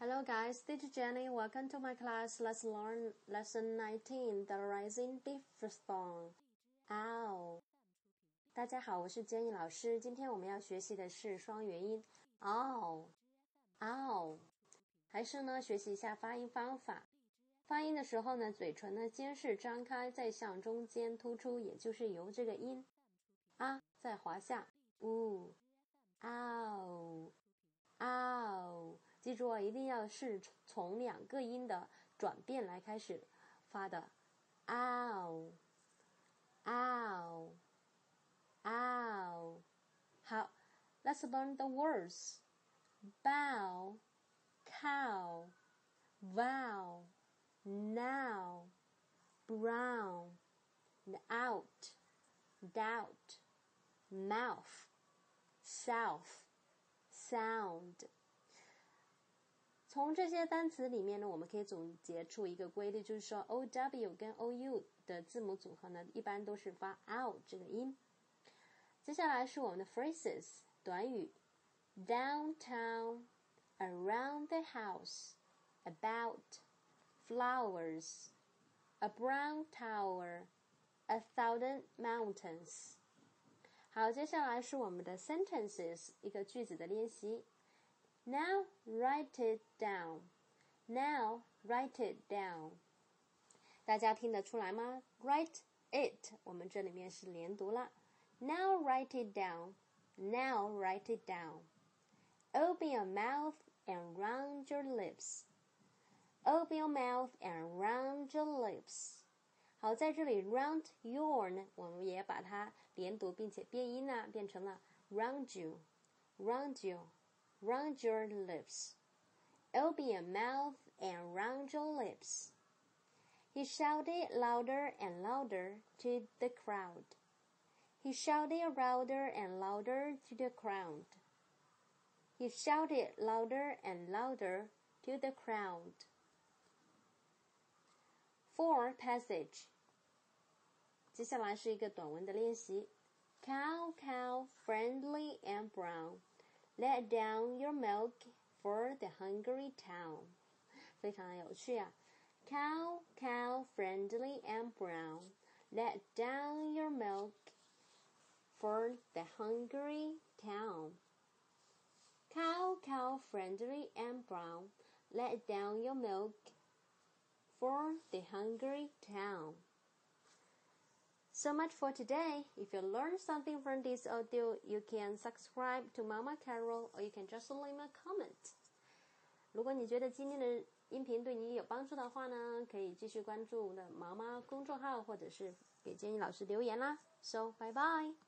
Hello guys, this is Jenny. Welcome to my class. Let's learn lesson 19, the rising diphthong. Ow. 大家好，我是 Jenny 老师。今天我们要学习的是双元音 ow ow。还是呢，学习一下发音方法。发音的时候呢，嘴唇呢先是张开，再向中间突出，也就是由这个音啊再滑下。呜，ow ow。记住啊，一定要是从两个音的转变来开始发的，ow ow ow。好，Let's learn the words. Bow, cow, vow, now, brown, out, doubt, mouth, south, sound。 从这些单词里面呢，我们可以总结出一个规律，就是说 o w 跟 o u 的字母组合呢，一般都是发 ou 这个音。接下来是我们的 phrases 短语：downtown, around the house, about, flowers, a brown tower, a thousand mountains。好，接下来是我们的 sentences 一个句子的练习。Now write it down. Now write it down. 大家听得出来吗？Write it，我们这里面是连读了。Now write it down. Now write it down. Open your mouth and round your lips. Open your mouth and round your lips. 好，在这里 round your 呢，我们也把它连读，并且变音呢，变成了 round you，round you。 round your lips. Open your mouth and round your lips. He shouted louder and louder to the crowd. He shouted louder and louder to the crowd. He shouted louder and louder to the crowd. For passage，接下来是一个短文的练习。Cow, cow, Let down your milk for the hungry town，非常有趣啊！Cow, cow, friendly and brown, let down your milk for the hungry town. Cow, cow, friendly and brown, let down your milk for the hungry town. So much for today. If you learned something from this audio, you can subscribe to Mama Carol or you can just leave a comment. 如果你觉得今天的音频对你有帮助的话呢，可以继续关注我的毛毛公众号，或者是给 Jenny 老师留言啦。So bye bye。